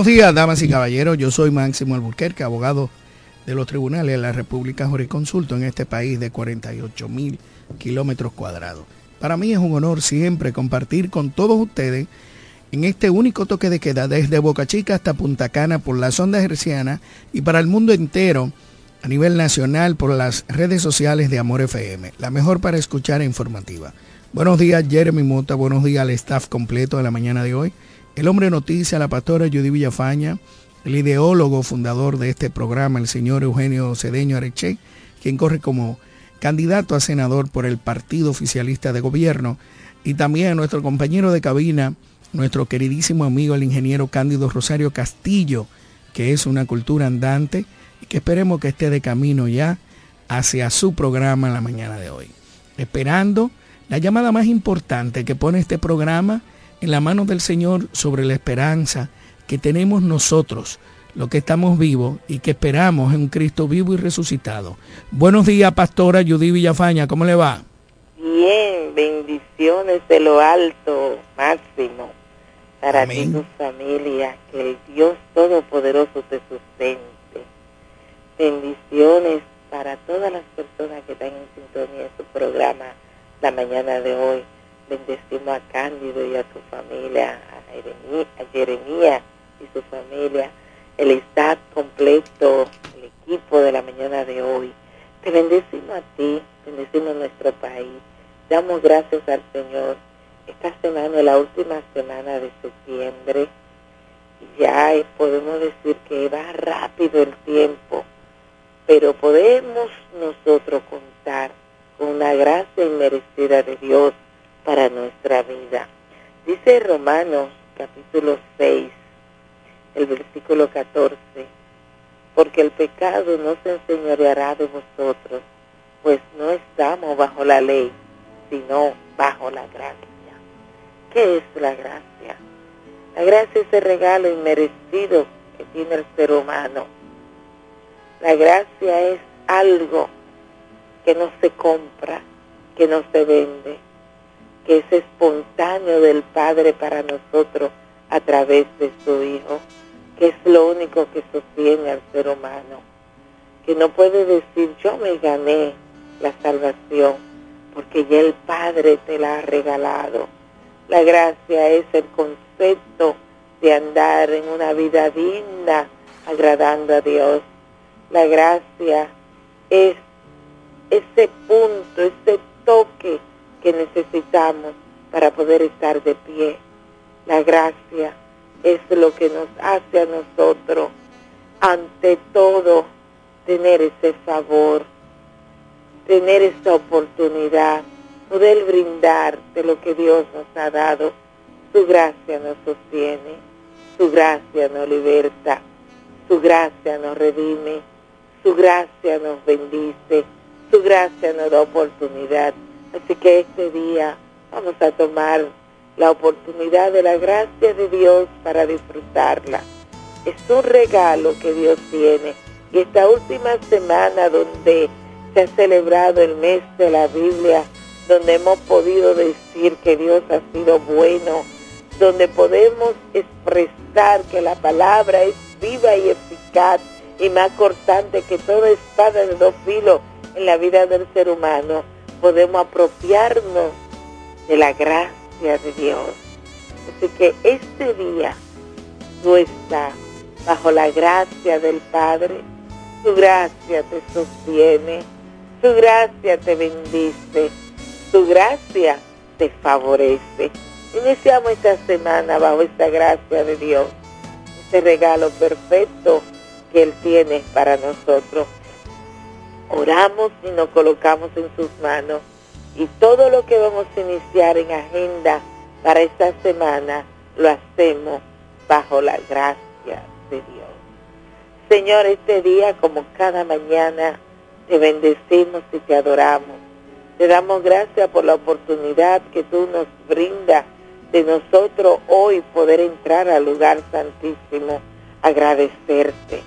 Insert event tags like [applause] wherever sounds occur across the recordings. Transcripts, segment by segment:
Buenos días, damas y caballeros. Yo soy Máximo Alburquerque, abogado de los tribunales de la República Jurisconsulto en este país de 48 mil kilómetros cuadrados. Para mí es un honor siempre compartir con todos ustedes en este único toque de queda desde Boca Chica hasta Punta Cana por las ondas hercianas y para el mundo entero a nivel nacional por las redes sociales de Amor FM, la mejor para escuchar e informativa. Buenos días Jeremy Mota, buenos días al staff completo de la mañana de hoy. El hombre noticia, la pastora Judy Villafaña, el ideólogo fundador de este programa, el señor Eugenio Cedeño Areche, quien corre como candidato a senador por el Partido Oficialista de Gobierno, y también nuestro compañero de cabina, nuestro queridísimo amigo el ingeniero Cándido Rosario Castillo, que es una cultura andante y que esperemos que esté de camino ya hacia su programa en la mañana de hoy. Esperando la llamada más importante que pone este programa en la mano del Señor sobre la esperanza que tenemos nosotros, los que estamos vivos y que esperamos en un Cristo vivo y resucitado. Buenos días, pastora Judy Villafaña, ¿cómo le va? Bien, bendiciones de lo alto, máximo, para ti y tu familia, que el Dios Todopoderoso te sustente. Bendiciones para todas las personas que están en sintonía en su programa la mañana de hoy bendecimos a Cándido y a su familia, a Jeremías, y su familia, el staff completo, el equipo de la mañana de hoy. Te bendecimos a ti, bendecimos nuestro país. Damos gracias al Señor. Esta semana es la última semana de septiembre. Ya podemos decir que va rápido el tiempo, pero podemos nosotros contar con una gracia inmerecida de Dios para nuestra vida. Dice Romanos capítulo 6, el versículo 14, porque el pecado no se enseñoreará de vosotros, pues no estamos bajo la ley, sino bajo la gracia. ¿Qué es la gracia? La gracia es ese regalo inmerecido que tiene el ser humano. La gracia es algo que no se compra, que no se vende, que es espontáneo del Padre para nosotros a través de su Hijo, que es lo único que sostiene al ser humano, que no puede decir yo me gané la salvación, porque ya el Padre te la ha regalado. La gracia es el concepto de andar en una vida digna, agradando a Dios. La gracia es ese punto, ese toque que necesitamos para poder estar de pie. La gracia es lo que nos hace a nosotros, ante todo, tener ese favor, tener esa oportunidad, poder brindar de lo que Dios nos ha dado. Su gracia nos sostiene, su gracia nos liberta, su gracia nos redime, su gracia nos bendice, su gracia nos da oportunidad. Así que este día vamos a tomar la oportunidad de la gracia de Dios para disfrutarla. Es un regalo que Dios tiene. Y esta última semana donde se ha celebrado el mes de la Biblia, donde hemos podido decir que Dios ha sido bueno, donde podemos expresar que la palabra es viva y eficaz y más cortante que toda espada de dos filos en la vida del ser humano, podemos apropiarnos de la gracia de Dios. Así que este día tú estás bajo la gracia del Padre, su gracia te sostiene, su gracia te bendice, su gracia te favorece. Iniciamos esta semana bajo esta gracia de Dios, este regalo perfecto que Él tiene para nosotros. Oramos y nos colocamos en sus manos y todo lo que vamos a iniciar en agenda para esta semana lo hacemos bajo la gracia de Dios. Señor, este día como cada mañana te bendecimos y te adoramos. Te damos gracias por la oportunidad que tú nos brindas de nosotros hoy poder entrar al lugar santísimo, agradecerte.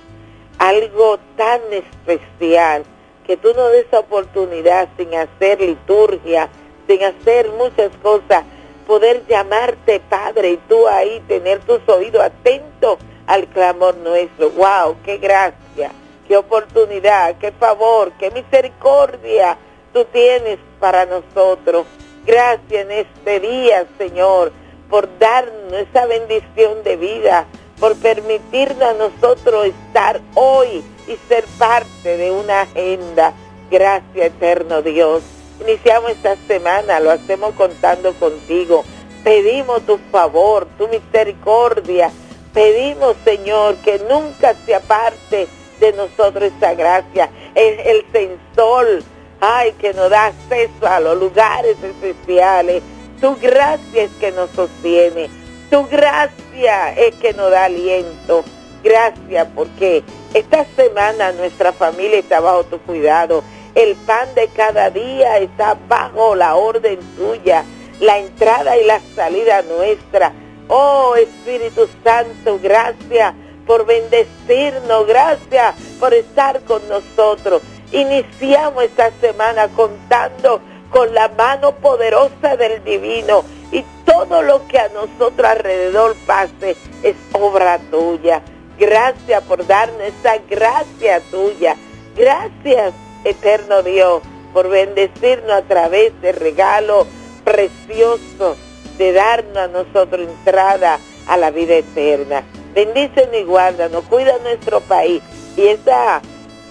Algo tan especial que tú nos des oportunidad sin hacer liturgia, sin hacer muchas cosas, poder llamarte Padre y tú ahí tener tus oídos atentos al clamor nuestro. ¡Wow! ¡Qué gracia! ¡Qué oportunidad! ¡Qué favor! ¡Qué misericordia tú tienes para nosotros! Gracias en este día, Señor, por darnos esa bendición de vida, por permitirnos a nosotros estar hoy y ser parte de una agenda. Gracias, eterno Dios. Iniciamos esta semana, lo hacemos contando contigo. Pedimos tu favor, tu misericordia. Pedimos, Señor, que nunca se aparte de nosotros esa gracia. Es el sensor, ay, que nos da acceso a los lugares especiales. Tu gracia es que nos sostiene. Tu gracia es que nos da aliento. Gracias porque esta semana nuestra familia está bajo tu cuidado. El pan de cada día está bajo la orden tuya. La entrada y la salida nuestra. Oh Espíritu Santo, gracias por bendecirnos. Gracias por estar con nosotros. Iniciamos esta semana contando con la mano poderosa del divino y todo lo que a nosotros alrededor pase es obra tuya. Gracias por darnos esa gracia tuya. Gracias, eterno Dios, por bendecirnos a través de regalo precioso de darnos a nosotros entrada a la vida eterna. Bendícenos y guárdanos, cuida nuestro país. Y esta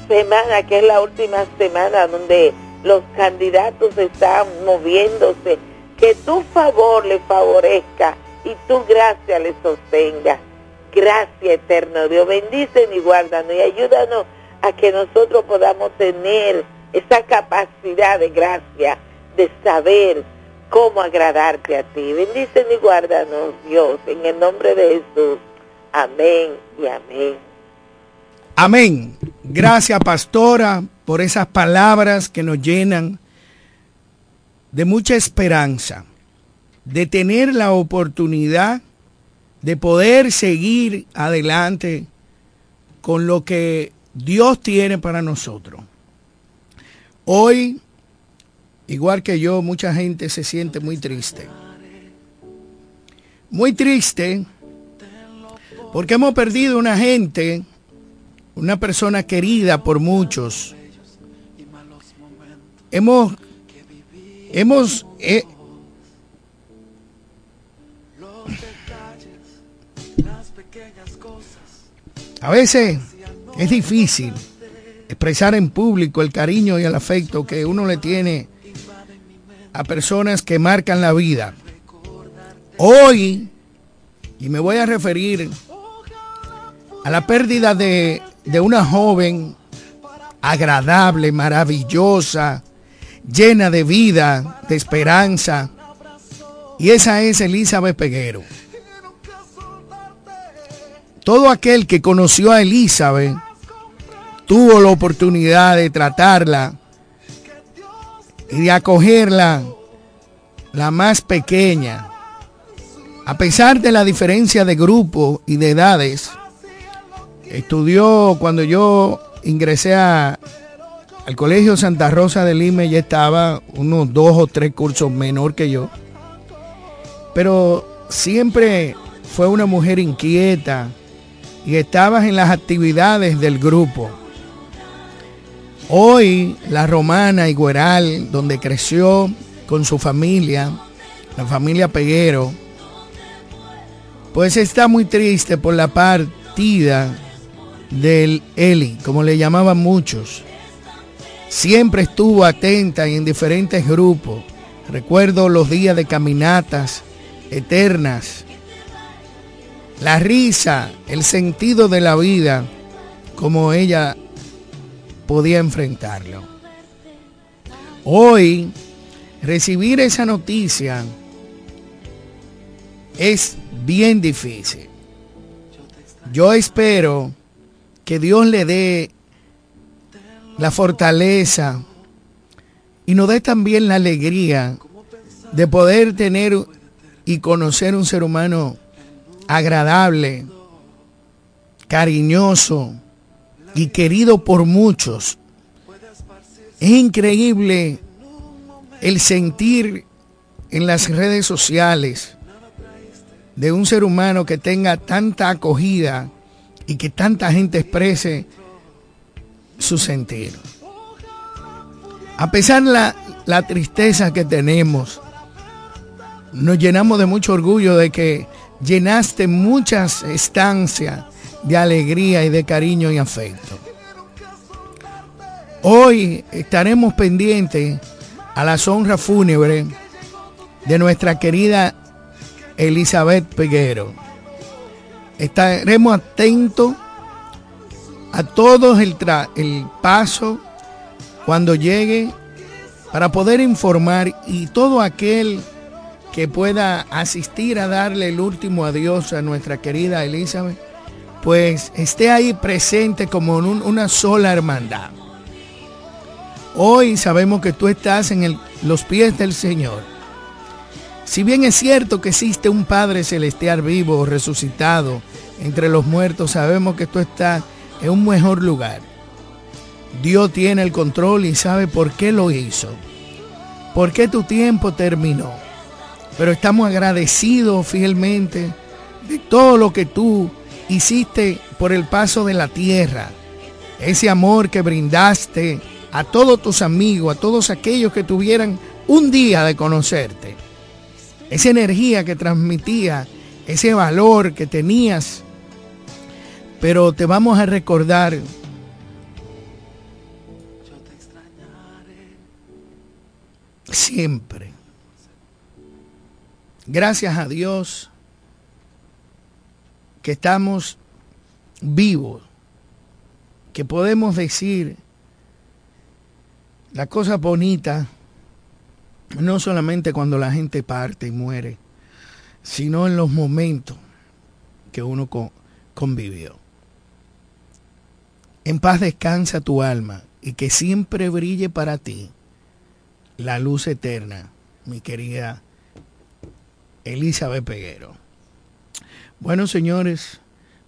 semana, que es la última semana donde los candidatos están moviéndose, que tu favor le favorezca y tu gracia le sostenga. Gracias, eterno Dios. Bendícenos y guárdanos y ayúdanos a que nosotros podamos tener esa capacidad de gracia, de saber cómo agradarte a ti. Bendícenos y guárdanos, Dios, en el nombre de Jesús. Amén y amén. Amén. Gracias, pastora, por esas palabras que nos llenan de mucha esperanza, de tener la oportunidad de poder seguir adelante con lo que Dios tiene para nosotros. Hoy, igual que yo, mucha gente se siente muy triste. Muy triste porque hemos perdido una gente, una persona querida por muchos, hemos, hemos, eh, a veces es difícil expresar en público el cariño y el afecto que uno le tiene a personas que marcan la vida. Hoy, y me voy a referir a la pérdida de, de una joven agradable, maravillosa, llena de vida, de esperanza. Y esa es Elizabeth Peguero. Todo aquel que conoció a Elizabeth tuvo la oportunidad de tratarla y de acogerla, la más pequeña. A pesar de la diferencia de grupo y de edades, estudió cuando yo ingresé al Colegio Santa Rosa de Lima, ya estaba unos dos o tres cursos menor que yo. Pero siempre fue una mujer inquieta y estaba en las actividades del grupo. Hoy la romana Igueral, donde creció con su familia, la familia Peguero, pues está muy triste por la partida del Eli, como le llamaban muchos. Siempre estuvo atenta y en diferentes grupos. Recuerdo los días de caminatas eternas, la risa, el sentido de la vida, como ella podía enfrentarlo. Hoy, recibir esa noticia es bien difícil. Yo espero que Dios le dé la fortaleza y nos dé también la alegría de poder tener y conocer un ser humano agradable, cariñoso y querido por muchos. Es increíble el sentir en las redes sociales de un ser humano que tenga tanta acogida y que tanta gente exprese su sentir. A pesar de la, la tristeza que tenemos, nos llenamos de mucho orgullo de que llenaste muchas estancias de alegría y de cariño y afecto. Hoy estaremos pendientes a la honra fúnebre de nuestra querida Elizabeth Peguero. Estaremos atentos a todos el, el paso cuando llegue para poder informar y todo aquel que pueda asistir a darle el último adiós a nuestra querida Elizabeth, pues esté ahí presente como en una sola hermandad. Hoy sabemos que tú estás en los pies del Señor. Si bien es cierto que existe un Padre Celestial vivo resucitado entre los muertos, sabemos que tú estás en un mejor lugar. Dios tiene el control y sabe por qué lo hizo. ¿Por qué tu tiempo terminó? Pero estamos agradecidos fielmente de todo lo que tú hiciste por el paso de la tierra. Ese amor que brindaste a todos tus amigos, a todos aquellos que tuvieran un día de conocerte. Esa energía que transmitía, ese valor que tenías. Pero te vamos a recordar siempre Gracias a Dios que estamos vivos, que podemos decir la cosa bonita, no solamente cuando la gente parte y muere, sino en los momentos que uno convivió. En paz descansa tu alma y que siempre brille para ti la luz eterna, mi querida Elizabeth Peguero. Bueno, señores,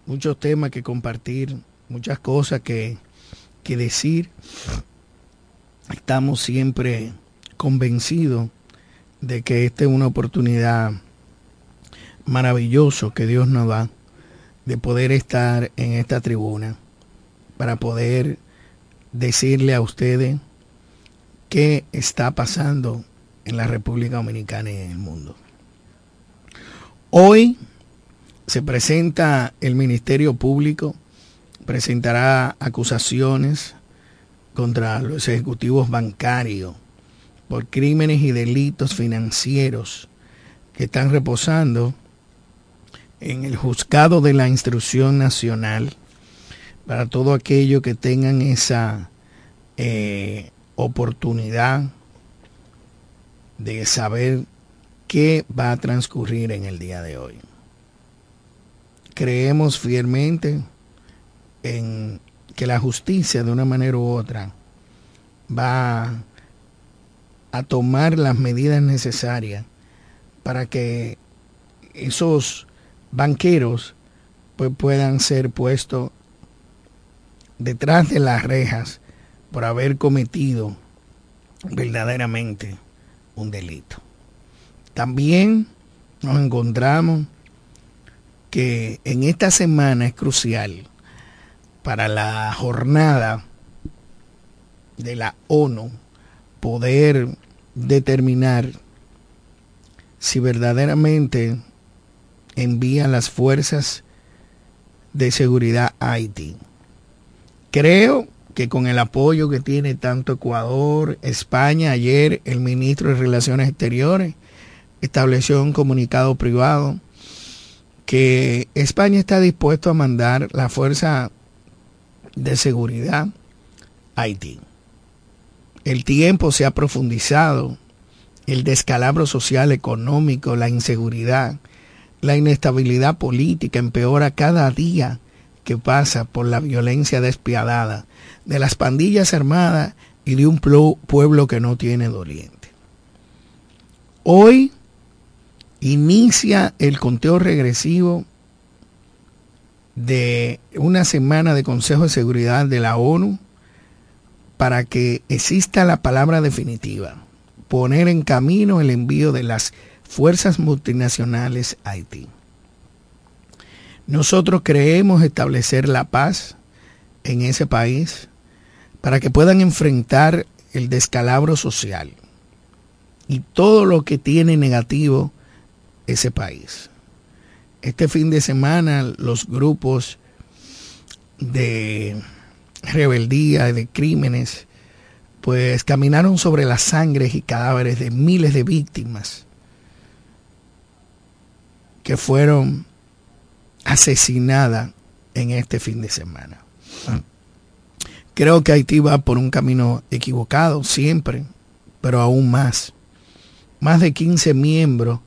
muchos temas que compartir, muchas cosas que, que decir. Estamos siempre convencidos de que esta es una oportunidad maravillosa que Dios nos da de poder estar en esta tribuna para poder decirle a ustedes qué está pasando en la República Dominicana y en el mundo. Hoy se presenta el Ministerio Público, presentará acusaciones contra los ejecutivos bancarios por crímenes y delitos financieros que están reposando en el juzgado de la instrucción nacional. Para todo aquello que tengan esa eh, oportunidad de saber qué va a transcurrir en el día de hoy. Creemos fielmente en que la justicia de una manera u otra va a tomar las medidas necesarias para que esos banqueros pues, puedan ser puestos detrás de las rejas por haber cometido verdaderamente un delito. También nos encontramos que en esta semana es crucial para la jornada de la ONU poder determinar si verdaderamente envían las fuerzas de seguridad a Haití. Creo que con el apoyo que tiene tanto Ecuador, España, ayer el ministro de Relaciones Exteriores estableció un comunicado privado que España está dispuesto a mandar la fuerza de seguridad a Haití. El tiempo se ha profundizado, el descalabro social, económico, la inseguridad, la inestabilidad política empeora cada día que pasa por la violencia despiadada de las pandillas armadas y de un pueblo que no tiene doliente. Hoy inicia el conteo regresivo de una semana de Consejo de Seguridad de la ONU para que exista la palabra definitiva, poner en camino el envío de las fuerzas multinacionales a Haití. Nosotros creemos establecer la paz en ese país para que puedan enfrentar el descalabro social y todo lo que tiene negativo ese país. Este fin de semana los grupos de rebeldía, de crímenes, pues caminaron sobre las sangres y cadáveres de miles de víctimas que fueron asesinadas en este fin de semana. Creo que Haití va por un camino equivocado siempre, pero aún más. Más de 15 miembros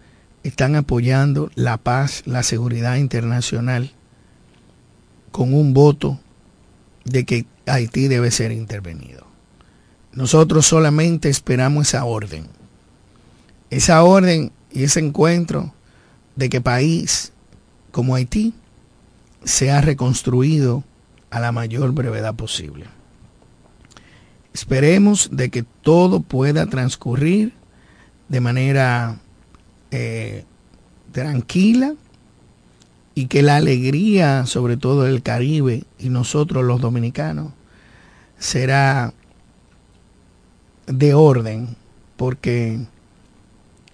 están apoyando la paz, la seguridad internacional, con un voto de que Haití debe ser intervenido. Nosotros solamente esperamos esa orden. Esa orden y ese encuentro de que país como Haití sea reconstruido a la mayor brevedad posible. Esperemos de que todo pueda transcurrir de manera eh, tranquila y que la alegría, sobre todo del Caribe y nosotros los dominicanos, será de orden, porque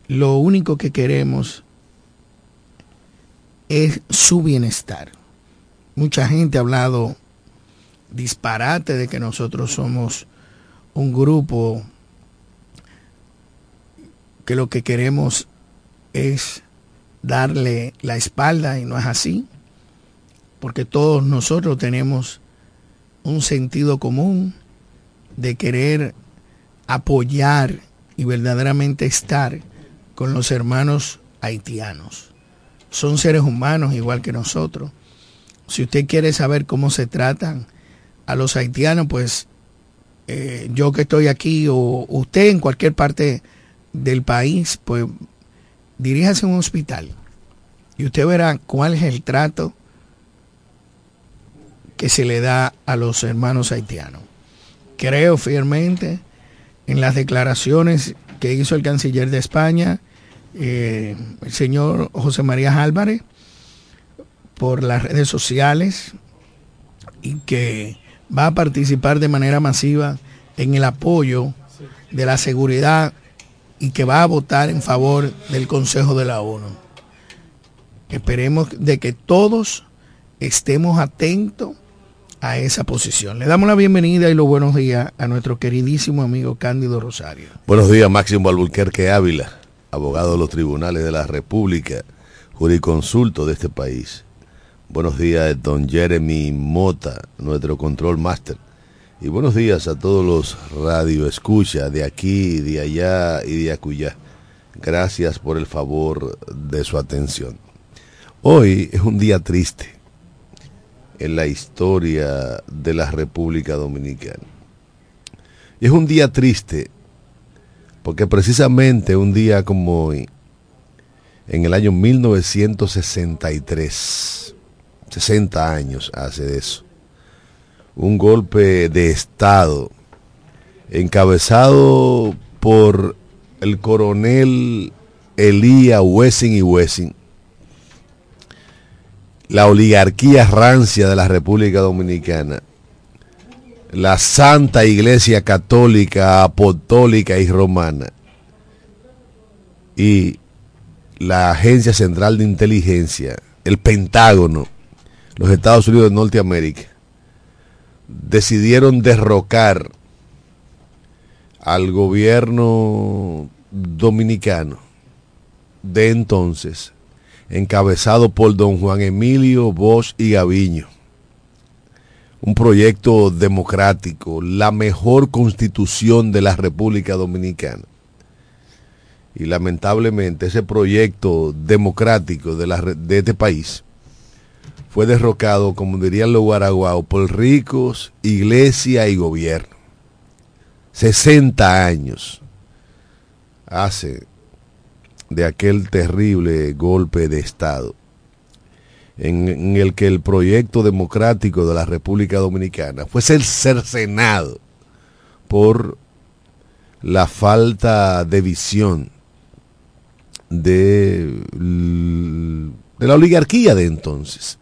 lo único que queremos es su bienestar. Mucha gente ha hablado disparate de que nosotros somos un grupo que lo que queremos es darle la espalda y no es así, porque todos nosotros tenemos un sentido común de querer apoyar y verdaderamente estar con los hermanos haitianos. Son seres humanos igual que nosotros. Si usted quiere saber cómo se tratan a los haitianos, pues eh, yo que estoy aquí o usted en cualquier parte del país, pues diríjase a un hospital y usted verá cuál es el trato que se le da a los hermanos haitianos. Creo firmemente en las declaraciones que hizo el canciller de España, eh, el señor José María Álvarez, por las redes sociales y que va a participar de manera masiva en el apoyo de la seguridad y que va a votar en favor del Consejo de la ONU. Esperemos de que todos estemos atentos a esa posición. Le damos la bienvenida y los buenos días a nuestro queridísimo amigo Cándido Rosario. Buenos días, Máximo Alburquerque Ávila, abogado de los tribunales de la República, juriconsulto de este país. Buenos días, don Jeremy Mota, nuestro control master. Y buenos días a todos los radio escucha de aquí, de allá y de acullá. Gracias por el favor de su atención. Hoy es un día triste en la historia de la República Dominicana. Y es un día triste porque precisamente un día como hoy, en el año 1963, 60 años hace de eso, un golpe de Estado encabezado por el coronel Elías Wessing y Wessing, la oligarquía rancia de la República Dominicana, la Santa Iglesia Católica, Apostólica y Romana y la Agencia Central de Inteligencia, el Pentágono, los Estados Unidos de Norteamérica, decidieron derrocar al gobierno dominicano de entonces encabezado por don Juan Emilio Bosch y Gaviño. Un proyecto democrático, la mejor constitución de la República Dominicana. Y lamentablemente ese proyecto democrático de, la, de este país fue derrocado, como dirían los guaraguaos, por ricos, iglesia y gobierno. 60 años hace de aquel terrible golpe de Estado en, el que el proyecto democrático de la República Dominicana fue ser cercenado por la falta de visión de la oligarquía de entonces.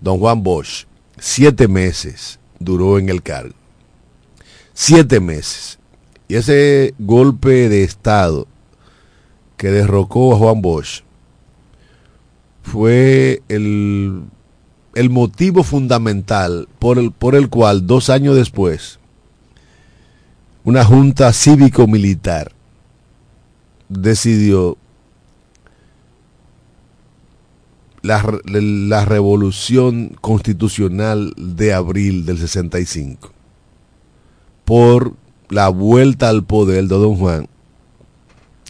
Don Juan Bosch, siete meses duró en el cargo. Siete meses. Y ese golpe de Estado que derrocó a Juan Bosch fue el, el motivo fundamental por el, por el cual dos años después una junta cívico-militar decidió la, la, revolución constitucional de abril del 65 por la vuelta al poder de don Juan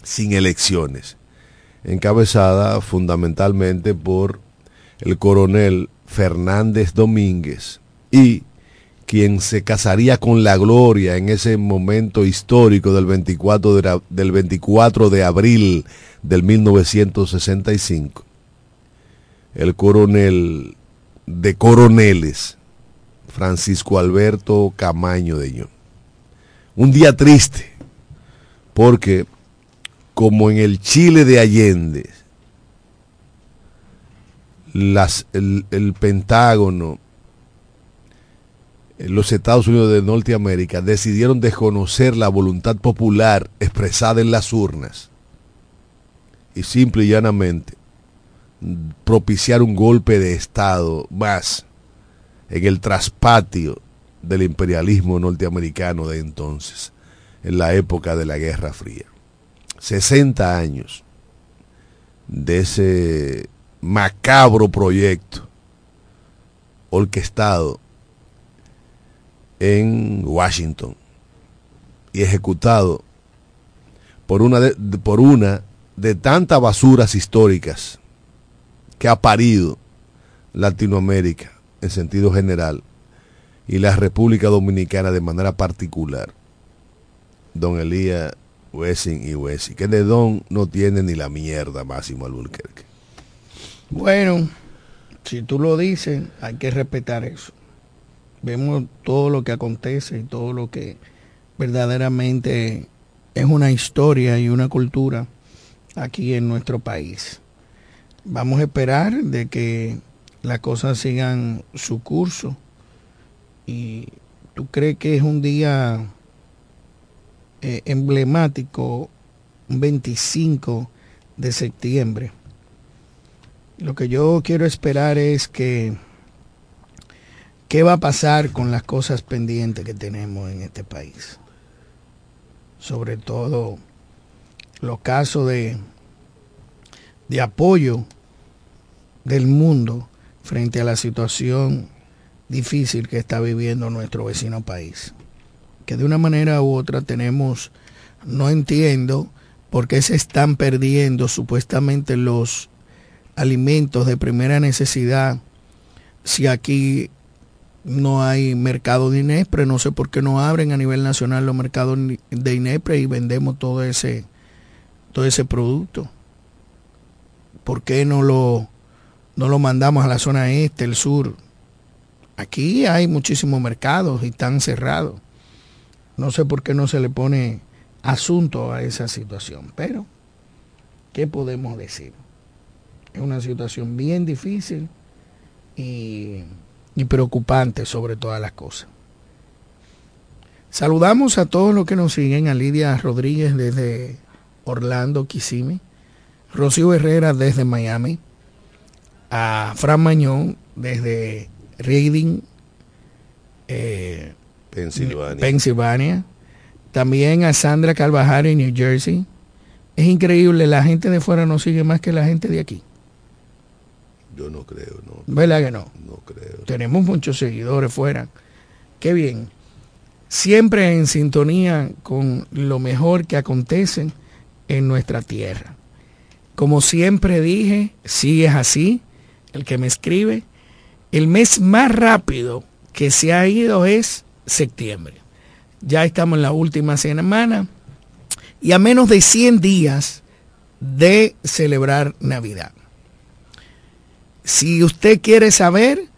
sin elecciones, encabezada fundamentalmente por el coronel Fernández Domínguez y quien se casaría con la gloria en ese momento histórico del 24 de, del 24 de abril del 1965, el coronel de coroneles, Francisco Alberto Camaño de Ño. Un día triste, porque como en el Chile de Allende, las, el, el Pentágono, los Estados Unidos de Norteamérica decidieron desconocer la voluntad popular expresada en las urnas y simple y llanamente propiciar un golpe de Estado más en el traspatio del imperialismo norteamericano de entonces, en la época de la Guerra Fría. 60 años de ese macabro proyecto orquestado en Washington y ejecutado por una de, por una de tantas basuras históricas que ha parido Latinoamérica en sentido general y la República Dominicana de manera particular. Don Elías Wessing y Wessing. Que de Don no tiene ni la mierda, Máximo Alburquerque. Bueno, si tú lo dices, hay que respetar eso. Vemos todo lo que acontece y todo lo que verdaderamente es una historia y una cultura aquí en nuestro país. Vamos a esperar de que las cosas sigan su curso. ¿Y tú crees que es un día eh, emblemático 25 de septiembre. Lo que yo quiero esperar es que qué va a pasar con las cosas pendientes que tenemos en este país. Sobre todo los casos de, de apoyo del mundo frente a la situación difícil que está viviendo nuestro vecino país. Que de una manera u otra tenemos, no entiendo por qué se están perdiendo supuestamente los alimentos de primera necesidad si aquí no hay mercado de Inespre, no sé por qué no abren a nivel nacional los mercados de Inespre y vendemos todo ese todo ese producto. ¿Por qué no lo no lo mandamos a la zona este, el sur? Aquí hay muchísimos mercados y están cerrados. No sé por qué no se le pone asunto a esa situación, pero ¿qué podemos decir? Es una situación bien difícil y, preocupante sobre todas las cosas. Saludamos a todos los que nos siguen, a Lidia Rodríguez desde Orlando, Kissimmee, Rocío Herrera desde Miami, a Fran Mañón desde Reading, eh, Pensilvania. Pensilvania, también a Sandra Carvajal en New Jersey. Es increíble, la gente de fuera no sigue más que la gente de aquí. Yo no creo, no. ¿Verdad que no? No creo. Tenemos muchos seguidores fuera. Qué bien. Siempre en sintonía con lo mejor que acontece en nuestra tierra. Como siempre dije, si es así, el que me escribe, el mes más rápido que se ha ido es septiembre. Ya estamos en la última semana y a menos de 100 días de celebrar Navidad. Si usted quiere saber,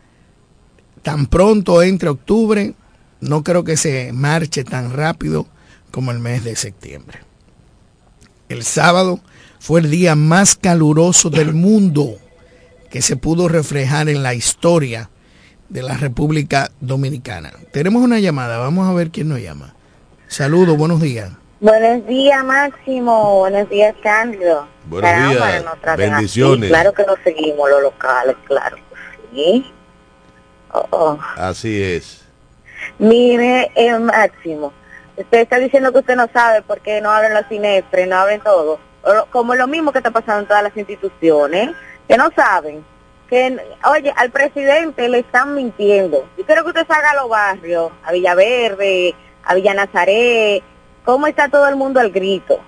tan pronto entre octubre, no creo que se marche tan rápido como el mes de septiembre. El sábado fue el día más caluroso del [laughs] mundo que se pudo reflejar en la historia de la República Dominicana. Tenemos una llamada, vamos a ver quién nos llama. Saludos, buenos días. Buenos días, Máximo. Buenos días, Cándido. Buenos días. Bendiciones. Claro que nos seguimos los locales, claro. Sí. Oh, oh. Así es. Mire, eh, Máximo, usted está diciendo que usted no sabe por qué no abren los cinefres, no abren todo. Como lo mismo que está pasando en todas las instituciones, que no saben. Que, oye, al presidente le están mintiendo. Yo quiero que usted salga a los barrios, a Villaverde, a Villa Nazaret, cómo está todo el mundo al grito.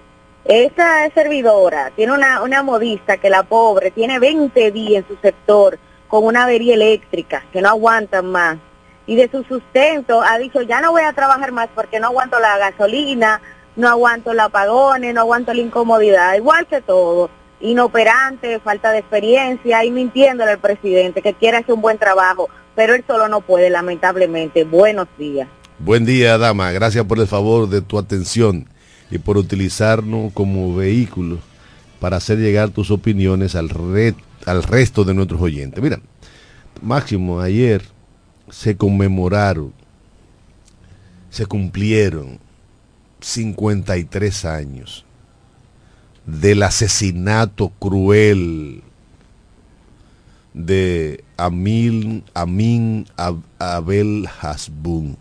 Esa servidora tiene una, una modista que la pobre tiene 20 días en su sector con una avería eléctrica que no aguantan más. Y de su sustento ha dicho, ya no voy a trabajar más porque no aguanto la gasolina, no aguanto los apagones, no aguanto la incomodidad, igual que todo. Inoperante, falta de experiencia y mintiéndole al presidente que quiere hacer un buen trabajo, pero él solo no puede, lamentablemente. Buenos días. Buen día, dama. Gracias por el favor de tu atención y por utilizarnos como vehículo para hacer llegar tus opiniones al, red, al resto de nuestros oyentes. Mira, Máximo, ayer se conmemoraron, se cumplieron 53 años del asesinato cruel de Amin, Amin Abel Hasbun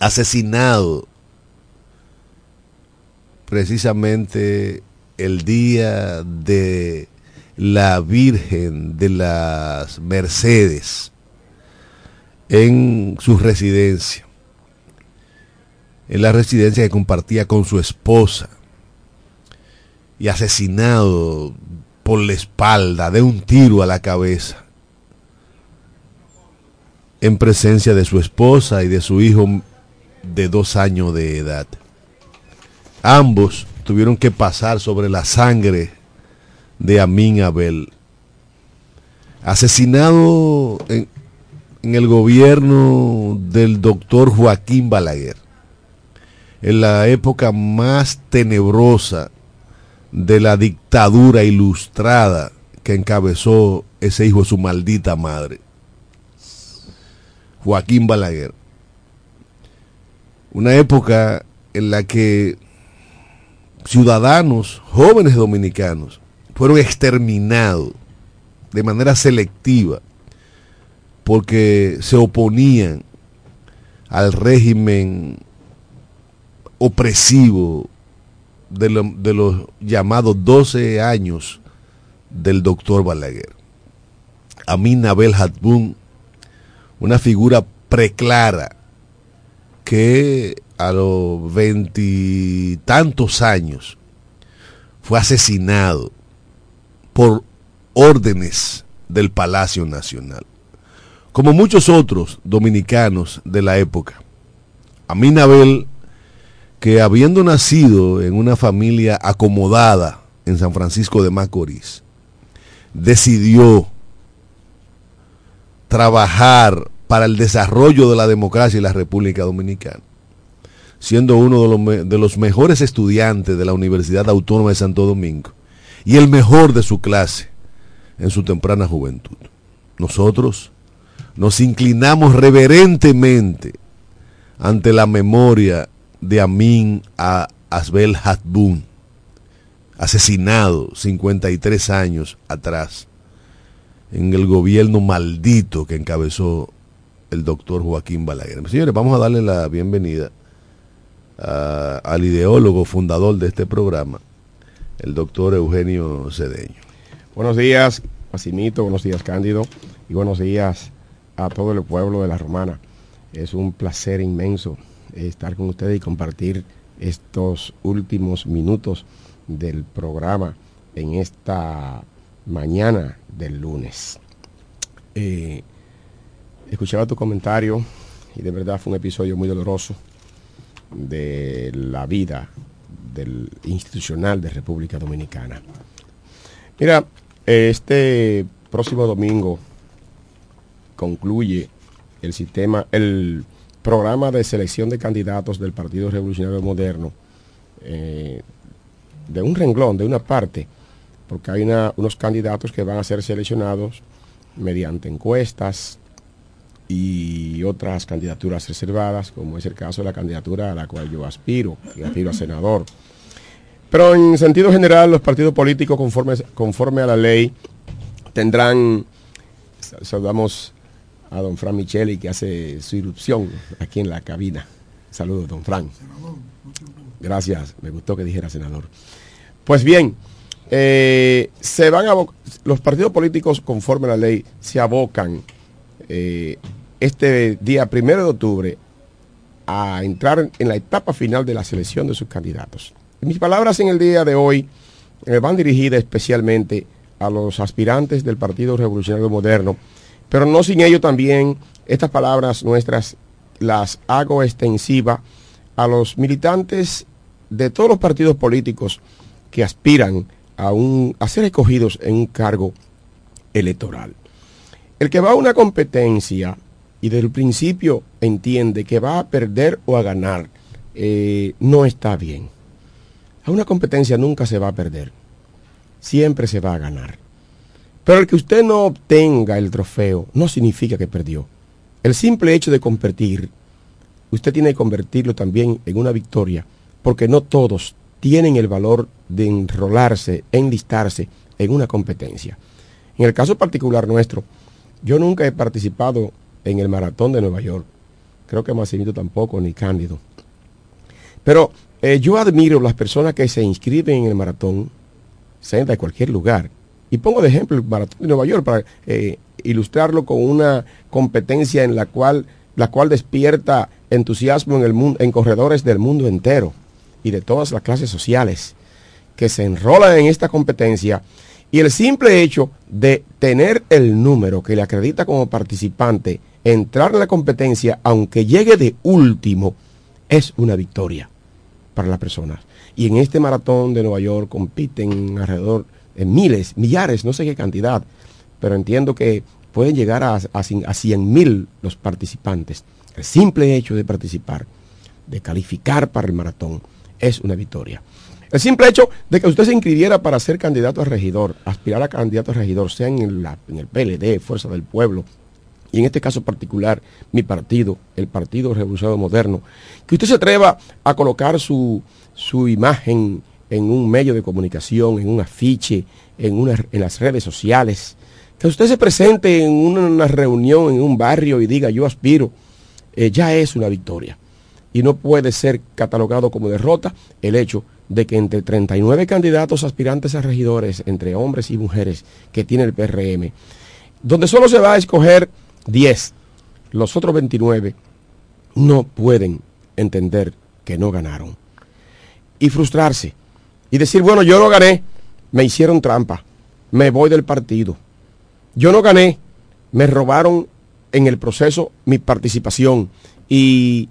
asesinado precisamente el día de la Virgen de las Mercedes en su residencia, en la residencia que compartía con su esposa, y asesinado por la espalda de un tiro a la cabeza, en presencia de su esposa y de su hijo de dos años de edad. Ambos tuvieron que pasar sobre la sangre de Amin Abel, asesinado en, en el gobierno del doctor Joaquín Balaguer, en la época más tenebrosa de la dictadura ilustrada que encabezó ese hijo de su maldita madre, Joaquín Balaguer. Una época en la que ciudadanos, jóvenes dominicanos, fueron exterminados de manera selectiva porque se oponían al régimen opresivo de, lo- de los llamados 12 años del doctor Balaguer. Amin Abel Hatbun, una figura preclara que a los veintitantos años fue asesinado por órdenes del Palacio Nacional. Como muchos otros dominicanos de la época, Amin Abel, que habiendo nacido en una familia acomodada en San Francisco de Macorís, decidió trabajar para el desarrollo de la democracia y la República Dominicana, siendo uno de los, de los mejores estudiantes de la Universidad Autónoma de Santo Domingo y el mejor de su clase en su temprana juventud. Nosotros nos inclinamos reverentemente ante la memoria de Amin a Asbel Hatbun, asesinado 53 años atrás en el gobierno maldito que encabezó el doctor Joaquín Balaguer. Señores, vamos a darle la bienvenida al ideólogo fundador de este programa, el doctor Eugenio Cedeño. Buenos días, Pacimito, buenos días, Cándido, y buenos días a todo el pueblo de La Romana. Es un placer inmenso estar con ustedes y compartir estos últimos minutos del programa en esta mañana del lunes. Eh, escuchaba tu comentario y de verdad fue un episodio muy doloroso de la vida del institucional de República Dominicana. Mira, este próximo domingo concluye el sistema, el programa de selección de candidatos del Partido Revolucionario Moderno eh, de un renglón, de una parte, porque hay unos candidatos que van a ser seleccionados mediante encuestas y otras candidaturas reservadas, como es el caso de la candidatura a la cual yo aspiro, y aspiro a senador. Pero en sentido general, los partidos políticos, conforme, conforme a la ley, tendrán, sa- saludamos a don Fran Micheli, que hace su irrupción aquí en la cabina. Saludos, don Fran. Gracias, me gustó que dijera senador. Pues bien, eh, se van a los partidos políticos, conforme a la ley, se abocan eh, este día primero de octubre a entrar en la etapa final de la selección de sus candidatos. Mis palabras en el día de hoy eh, van dirigidas especialmente a los aspirantes del Partido Revolucionario Moderno, pero no sin ello también estas palabras nuestras las hago extensiva a los militantes de todos los partidos políticos que aspiran a, un, a ser escogidos en un cargo electoral. El que va a una competencia y desde el principio entiende que va a perder o a ganar, eh, no está bien. A una competencia nunca se va a perder, siempre se va a ganar. Pero el que usted no obtenga el trofeo no significa que perdió. El simple hecho de competir, usted tiene que convertirlo también en una victoria, porque no todos tienen el valor de enrolarse, enlistarse en una competencia. En el caso particular nuestro, yo nunca he participado en el maratón de Nueva York. Creo que Massimito tampoco, ni Cándido. Pero eh, yo admiro las personas que se inscriben en el maratón, sean de cualquier lugar. Y pongo de ejemplo el maratón de Nueva York para eh, ilustrarlo con una competencia en la cual, la cual despierta entusiasmo en, el mundo, en corredores del mundo entero y de todas las clases sociales que se enrolan en esta competencia y el simple hecho de tener el número que le acredita como participante, entrar en la competencia, aunque llegue de último, es una victoria para las personas. Y en este maratón de Nueva York compiten alrededor de miles, millares, no sé qué cantidad, pero entiendo que pueden llegar a, a, a 100 mil los participantes. El simple hecho de participar, de calificar para el maratón, es una victoria. El simple hecho de que usted se inscribiera para ser candidato a regidor, aspirar a candidato a regidor, sea en, la, en el PLD, Fuerza del Pueblo, y en este caso particular mi partido, el Partido Revolucionario Moderno, que usted se atreva a colocar su, su imagen en un medio de comunicación, en un afiche, en, en las redes sociales, que usted se presente en una, reunión en un barrio y diga yo aspiro, eh, ya es una victoria. Y no puede ser catalogado como derrota el hecho de que entre 39 candidatos aspirantes a regidores, entre hombres y mujeres que tiene el PRM, donde solo se va a escoger 10, los otros 29 no pueden entender que no ganaron. Y frustrarse y decir, bueno, yo no gané, me hicieron trampa, me voy del partido. Yo no gané, me robaron en el proceso mi participación y,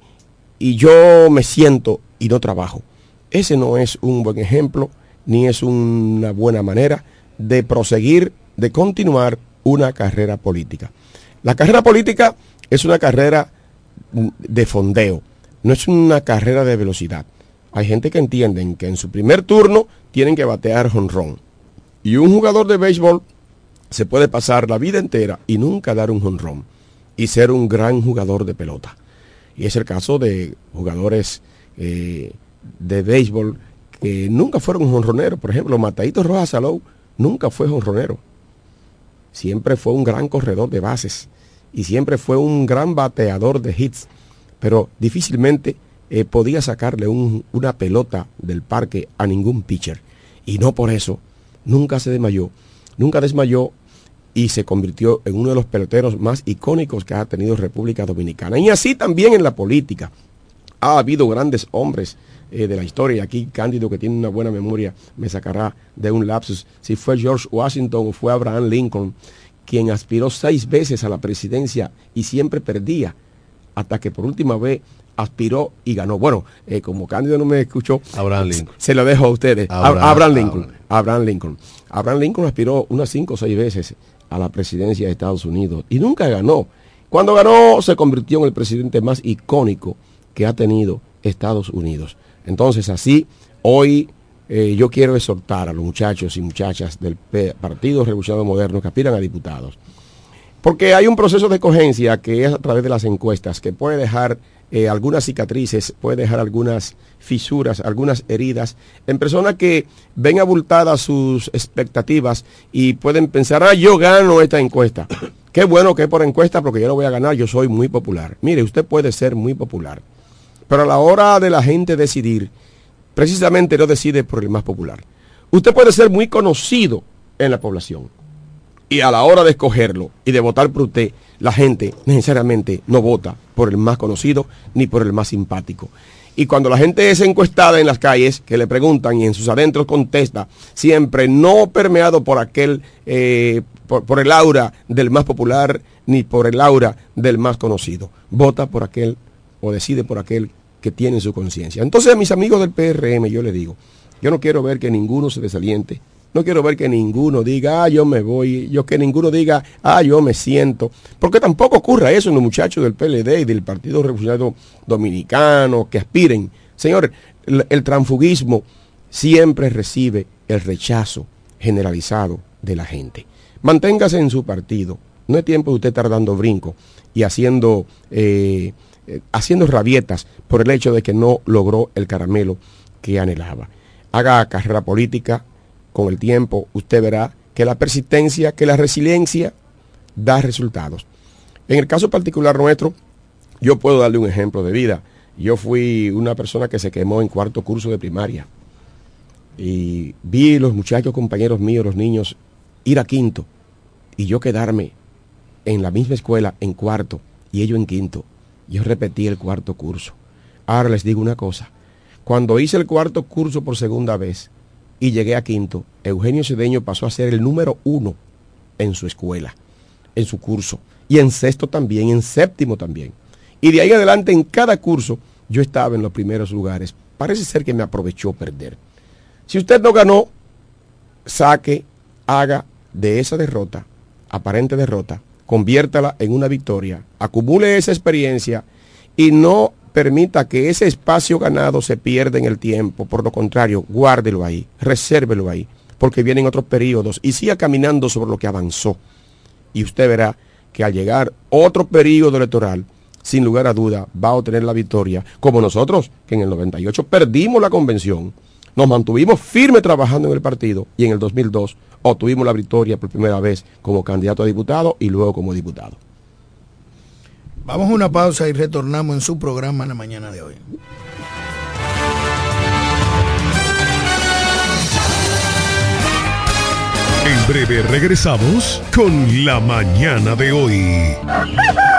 y yo me siento y no trabajo. Ese no es un buen ejemplo ni es una buena manera de proseguir, de continuar una carrera política. La carrera política es una carrera de fondeo, no es una carrera de velocidad. Hay gente que entienden que en su primer turno tienen que batear jonrón. Y un jugador de béisbol se puede pasar la vida entera y nunca dar un jonrón y ser un gran jugador de pelota. Y es el caso de jugadores eh, de béisbol que nunca fueron jonroneros. Por ejemplo, Matadito Rojas Salou nunca fue jonronero. Siempre fue un gran corredor de bases y siempre fue un gran bateador de hits. Pero difícilmente eh, podía sacarle una pelota del parque a ningún pitcher. Y no por eso, nunca se desmayó, nunca desmayó y se convirtió en uno de los peloteros más icónicos que ha tenido República Dominicana. Y así también en la política. Ha habido grandes hombres eh, de la historia, y aquí Cándido, que tiene una buena memoria, me sacará de un lapsus, si fue George Washington o fue Abraham Lincoln, quien aspiró seis veces a la presidencia y siempre perdía, hasta que por última vez aspiró y ganó. Bueno, eh, como Cándido no me escuchó, Abraham Lincoln. se lo dejo a ustedes. Abraham, Lincoln. Abraham Lincoln. Abraham Lincoln aspiró unas cinco o seis veces a la presidencia de Estados Unidos y nunca ganó. Cuando ganó se convirtió en el presidente más icónico que ha tenido Estados Unidos. Entonces así, hoy eh, yo quiero exhortar a los muchachos y muchachas del Partido Revolucionario Moderno que aspiran a diputados. Porque hay un proceso de cogencia que es a través de las encuestas que puede dejar eh, algunas cicatrices, puede dejar algunas fisuras, algunas heridas en personas que ven abultadas sus expectativas y pueden pensar, ah, yo gano esta encuesta. [coughs] Qué bueno que es por encuesta porque yo lo voy a ganar, yo soy muy popular. Mire, usted puede ser muy popular, pero a la hora de la gente decidir, precisamente no decide por el más popular. Usted puede ser muy conocido en la población y a la hora de escogerlo y de votar por usted, la gente necesariamente no vota por el más conocido ni por el más simpático. Y cuando la gente es encuestada en las calles, que le preguntan y en sus adentros contesta, siempre no permeado por aquel, eh, por, el aura del más popular ni por el aura del más conocido. Vota por aquel o decide por aquel que tiene su conciencia. Entonces a mis amigos del PRM yo les digo, yo no quiero ver que ninguno se desaliente no quiero ver que ninguno diga, ah, yo me voy, yo que ninguno diga, ah, yo me siento, porque tampoco ocurra eso en los muchachos del PLD y del Partido Revolucionario Dominicano que aspiren. Señor, el, transfugismo siempre recibe el rechazo generalizado de la gente. Manténgase en su partido. No es tiempo de usted estar dando brinco y haciendo, eh, eh, haciendo rabietas por el hecho de que no logró el caramelo que anhelaba. Haga carrera política, con el tiempo usted verá que la persistencia, que la resiliencia da resultados. En el caso particular nuestro, yo puedo darle un ejemplo de vida. Yo fui una persona que se quemó en cuarto curso de primaria. Y vi los muchachos, compañeros míos, los niños, ir a quinto. Y yo quedarme en la misma escuela en cuarto y ellos en quinto. Yo repetí el cuarto curso. Ahora les digo una cosa. Cuando hice el cuarto curso por segunda vez, y llegué a quinto, Eugenio Cedeño pasó a ser el número uno en su escuela, en su curso, y en sexto también, en séptimo también. Y de ahí adelante, en cada curso, yo estaba en los primeros lugares. Parece ser que me aprovechó perder. Si usted no ganó, saque, haga de esa derrota, aparente derrota, conviértala en una victoria, acumule esa experiencia y no permita que ese espacio ganado se pierda en el tiempo. Por lo contrario, guárdelo ahí, resérvelo ahí, porque vienen otros periodos y siga caminando sobre lo que avanzó. Y usted verá que al llegar otro periodo electoral, sin lugar a duda, va a obtener la victoria, como nosotros, que en el 98 perdimos la convención, nos mantuvimos firmes trabajando en el partido y en el 2002 obtuvimos la victoria por primera vez como candidato a diputado y luego como diputado. Vamos a una pausa y retornamos en su programa en la mañana de hoy. En breve regresamos con la mañana de hoy. [laughs]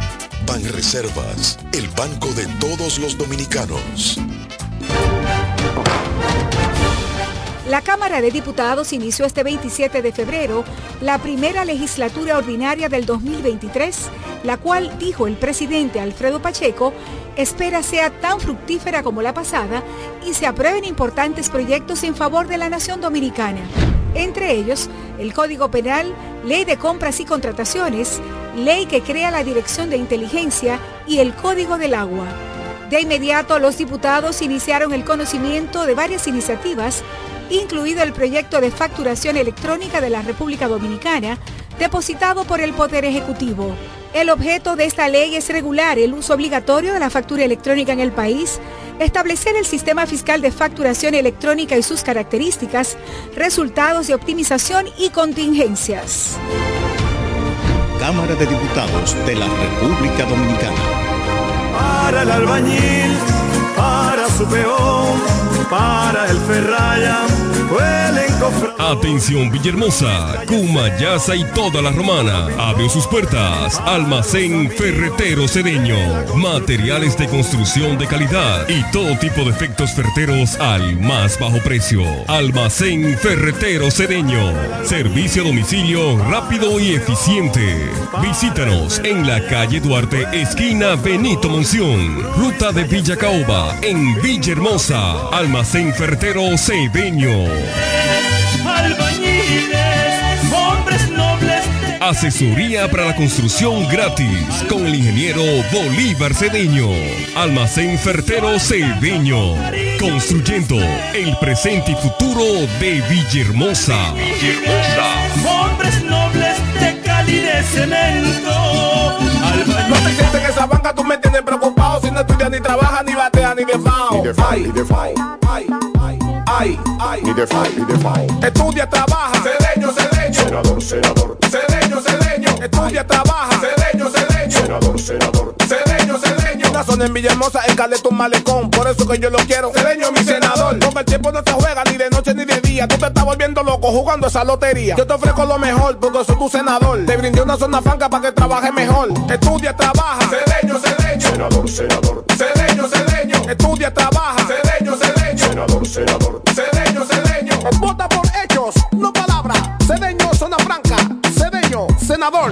Ban Reservas, el banco de todos los dominicanos. La Cámara de Diputados inició este 27 de febrero la primera legislatura ordinaria del 2023, la cual, dijo el presidente Alfredo Pacheco, espera sea tan fructífera como la pasada y se aprueben importantes proyectos en favor de la nación dominicana. Entre ellos, el Código Penal, Ley de Compras y Contrataciones, Ley que crea la Dirección de Inteligencia y el Código del Agua. De inmediato, los diputados iniciaron el conocimiento de varias iniciativas incluido el proyecto de facturación electrónica de la República Dominicana, depositado por el Poder Ejecutivo. El objeto de esta ley es regular el uso obligatorio de la factura electrónica en el país, establecer el sistema fiscal de facturación electrónica y sus características, resultados de optimización y contingencias. Cámara de Diputados de la República Dominicana. Para el albañil, para su peón, para el ferraya, Atención Villahermosa, Cumayasa y toda la romana. Abre sus puertas. Almacén Ferretero Cedeño. Materiales de construcción de calidad y todo tipo de efectos ferreteros al más bajo precio. Almacén Ferretero Cedeño. Servicio a domicilio rápido y eficiente. Visítanos en la calle Duarte, esquina Benito Monción. Ruta de Villa Caoba, en Villahermosa. Almacén Ferretero Cedeño. Albañiles, hombres nobles. Asesoría para la construcción gratis con el ingeniero Bolívar Cedeño. Almacén Fertero Cedeño. Construyendo el presente y futuro de Villahermosa. Villahermosa. Hombres nobles de Cali de cemento. No te sientes en esa banca, tú me tienes preocupado. Si no estudias ni trabajas, ni bateas, ni de fao. Ni de fao, ni de fao. Ay, ay, ay. Ni de fao, ni de fao. Estudia, trabaja. Cedeño, cedeño. Senador, senador. Cedeño, cedeño. Estudia, trabaja. Cedeño, cedeño. Senador, senador. Cedeño, cedeño. Una zona en Villahermosa, en Caleta, un malecón. Por eso que yo lo quiero. Cedeño, mi senador. Porque el tiempo no se juega ni de noche ni de día. Tú te estás volviendo loco jugando esa lotería. Yo te ofrezco lo mejor porque soy tu senador. Te brindé una zona franca para que trabajes mejor. Estudia, trabaja. Cedeño, cedeño. Senador, senador. Cedeño, cedeño. Estudia, trabaja. Cedeño, cedeño. Senador, senador. Cedeño, cedeño. Vota por hechos, no palabras. Cedeño, zona franca. Cedeño, senador.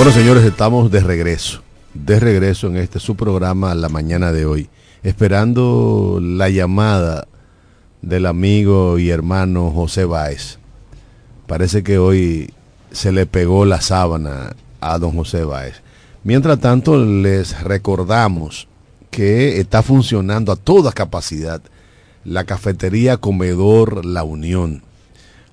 Bueno, señores, estamos de regreso. De regreso en este su programa la mañana de hoy. Esperando la llamada del amigo y hermano José Báez. Parece que hoy se le pegó la sábana a don José Báez. Mientras tanto, les recordamos que está funcionando a toda capacidad la cafetería Comedor La Unión.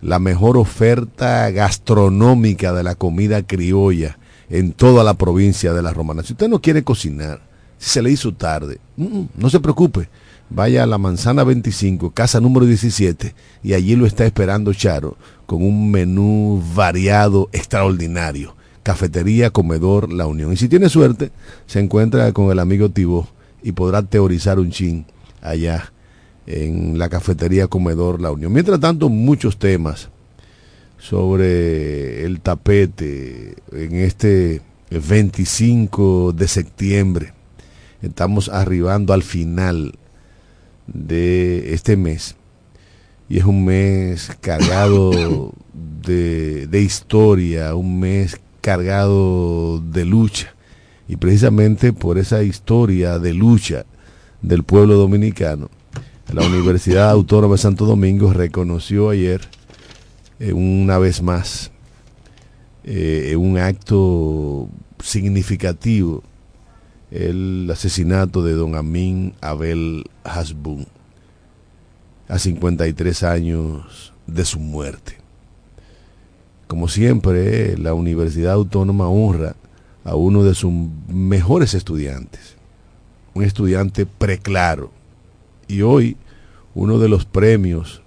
La mejor oferta gastronómica de la comida criolla en toda la provincia de la Romana. Si usted no quiere cocinar, si se le hizo tarde, mm, no se preocupe. Vaya a la manzana 25, casa número 17, y allí lo está esperando Charo con un menú variado extraordinario. Cafetería, comedor, la unión. Y si tiene suerte, se encuentra con el amigo Tibó y podrá teorizar un chin allá en la cafetería, comedor, la unión. Mientras tanto, muchos temas sobre el tapete en este 25 de septiembre. Estamos arribando al final de este mes y es un mes cargado [coughs] de, de historia, un mes cargado de lucha y precisamente por esa historia de lucha del pueblo dominicano, la Universidad Autónoma de Santo Domingo reconoció ayer eh, una vez más eh, un acto significativo el asesinato de don Amin Abel Hasbun a 53 años de su muerte. Como siempre, la Universidad Autónoma honra a uno de sus mejores estudiantes, un estudiante preclaro, y hoy uno de los premios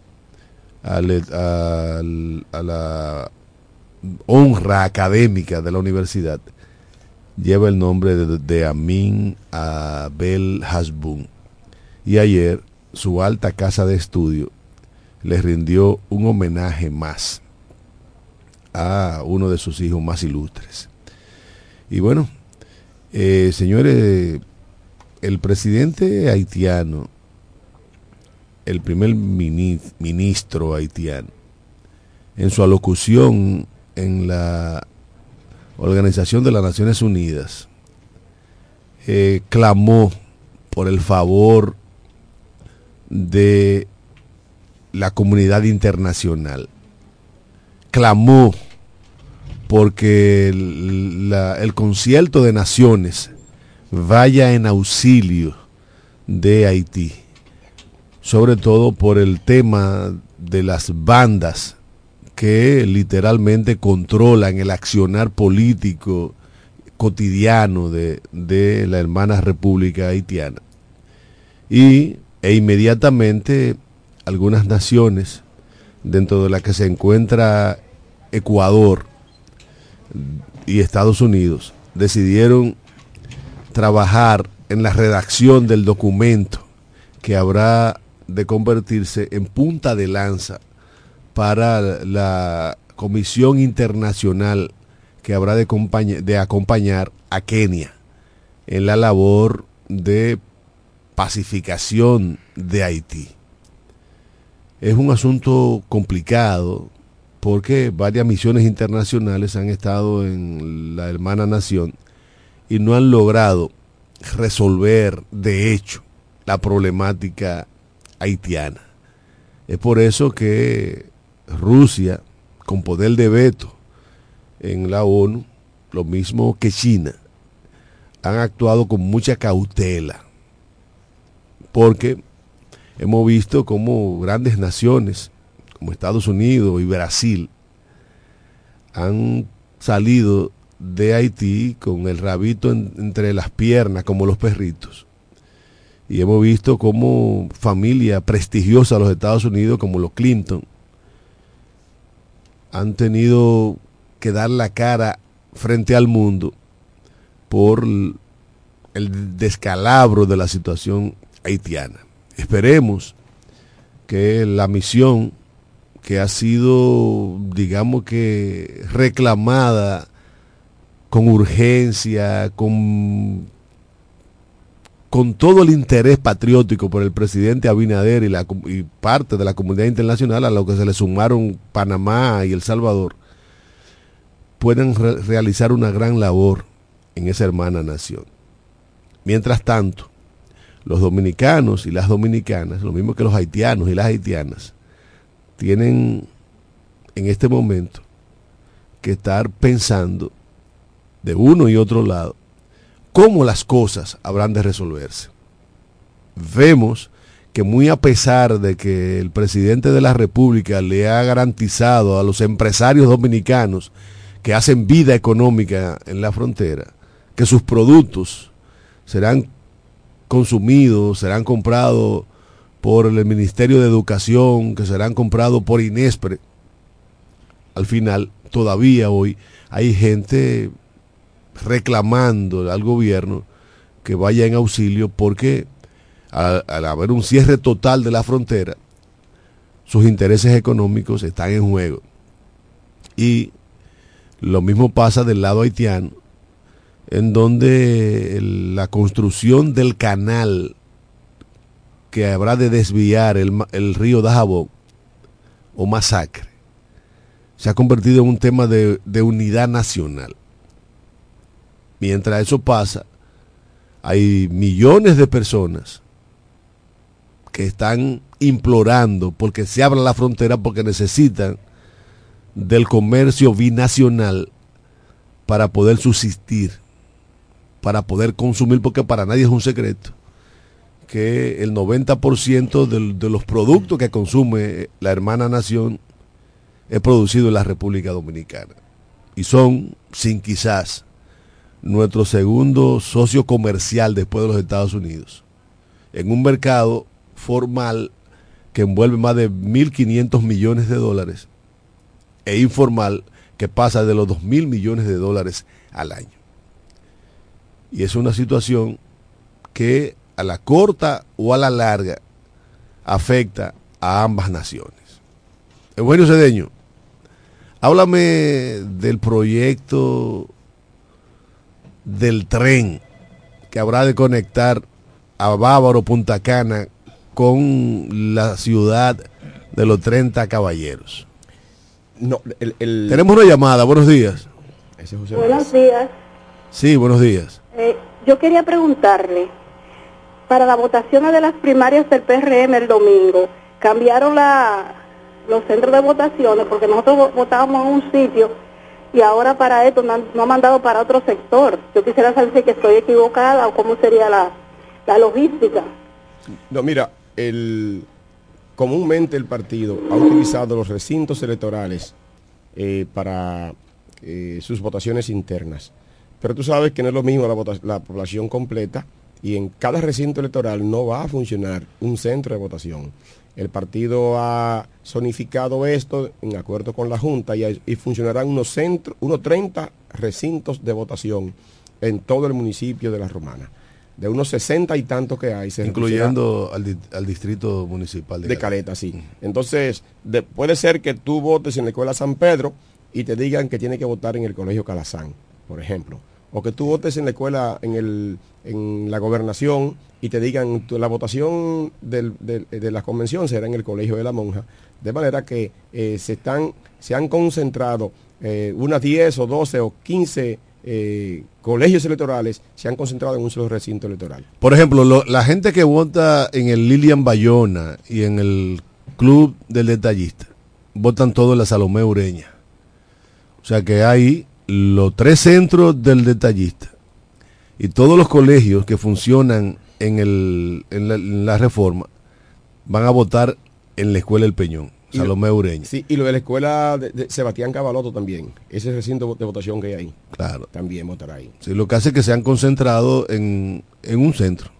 al, al, a la honra académica de la universidad lleva el nombre de, de Amin Abel Hasbun. Y ayer su alta casa de estudio le rindió un homenaje más a uno de sus hijos más ilustres. Y bueno, eh, señores, el presidente haitiano el primer ministro haitiano, en su alocución en la Organización de las Naciones Unidas, eh, clamó por el favor de la comunidad internacional. Clamó porque el, el concierto de naciones vaya en auxilio de Haití sobre todo por el tema de las bandas que literalmente controlan el accionar político cotidiano de, de la hermana República Haitiana. Y, e inmediatamente algunas naciones, dentro de las que se encuentra Ecuador y Estados Unidos, decidieron trabajar en la redacción del documento que habrá de convertirse en punta de lanza para la Comisión Internacional que habrá de, de acompañar a Kenia en la labor de pacificación de Haití. Es un asunto complicado porque varias misiones internacionales han estado en la hermana nación y no han logrado resolver de hecho la problemática haitiana. Es por eso que Rusia, con poder de veto en la ONU, lo mismo que China, han actuado con mucha cautela, porque hemos visto como grandes naciones, como Estados Unidos y Brasil, han salido de Haití con el rabito entre las piernas, como los perritos, y hemos visto cómo familias prestigiosas de los Estados Unidos, como los Clinton, han tenido que dar la cara frente al mundo por el descalabro de la situación haitiana. Esperemos que la misión que ha sido, digamos que, reclamada con urgencia, con, con todo el interés patriótico por el presidente Abinader y, la, parte de la comunidad internacional, a lo que se le sumaron Panamá y El Salvador, pueden re realizar una gran labor en esa hermana nación. Mientras tanto, los dominicanos y las dominicanas, lo mismo que los haitianos y las haitianas, tienen en este momento que estar pensando de uno y otro lado cómo las cosas habrán de resolverse. Vemos que muy a pesar de que el presidente de la República le ha garantizado a los empresarios dominicanos que hacen vida económica en la frontera, que sus productos serán consumidos, serán comprados por el Ministerio de Educación, que serán comprados por Inespre. Al final, todavía hoy hay gente reclamando al gobierno que vaya en auxilio porque al, haber un cierre total de la frontera, sus intereses económicos están en juego. Y lo mismo pasa del lado haitiano, en donde la construcción del canal que habrá de desviar el, el río Dajabón o masacre se ha convertido en un tema de, de unidad nacional. Mientras eso pasa, hay millones de personas que están implorando porque se abra la frontera porque necesitan del comercio binacional para poder subsistir, para poder consumir, porque para nadie es un secreto que el 90% de, de los productos que consume la hermana nación es producido en la República Dominicana. Y son, sin quizás, nuestro segundo socio comercial después de los Estados Unidos, en un mercado formal que envuelve más de 1.500 millones de dólares e informal que pasa de los 2.000 millones de dólares al año. Y es una situación que a la corta o a la larga afecta a ambas naciones. Eugenio Cedeño, háblame del proyecto del tren que habrá de conectar a Bávaro, Punta Cana, con la ciudad de los 30 caballeros. No, el, el... Tenemos una llamada, buenos días. Buenos días. Sí, buenos días. Eh, yo quería preguntarle, para las votaciones de las primarias del PRM el domingo, cambiaron la, los centros de votaciones porque nosotros votábamos en un sitio y ahora para esto no han mandado para otro sector. Yo quisiera saber si estoy equivocada o cómo sería la, la logística. No, mira, el, comúnmente el partido ha utilizado los recintos electorales eh, para eh, sus votaciones internas. Pero tú sabes que no es lo mismo la, la, población completa y en cada recinto electoral no va a funcionar un centro de votación. El partido ha zonificado esto en acuerdo con la Junta y, y funcionarán unos, centros, unos 30 recintos de votación en todo el municipio de La Romana de unos 60 y tantos que hay. Se Incluyendo al, di al, distrito municipal de, de Caleta. sí. Entonces, de, puede ser que tú votes en la escuela San Pedro y te digan que tienes que votar en el colegio Calazán, por ejemplo. O que tú votes en la escuela, en, el, en la gobernación y te digan la votación del, de, de, la convención será en el colegio de la monja. De manera que eh, se, están, se han concentrado eh, unas 10 o 12 o 15 eh, colegios electorales se han concentrado en un solo recinto electoral. Por ejemplo, lo, la gente que vota en el Lilian Bayona y en el Club del Detallista, votan todo en la Salomé Ureña. O sea que hay los tres centros del detallista y todos los colegios que funcionan en, el, en, la, en la reforma van a votar en la Escuela El Peñón. Salomé Ureña. Sí, y lo de la escuela de, de Sebastián Cavaloto también. Ese recinto de votación que hay ahí. Claro. También votará ahí. Sí, lo que hace es que se han concentrado en, en un centro.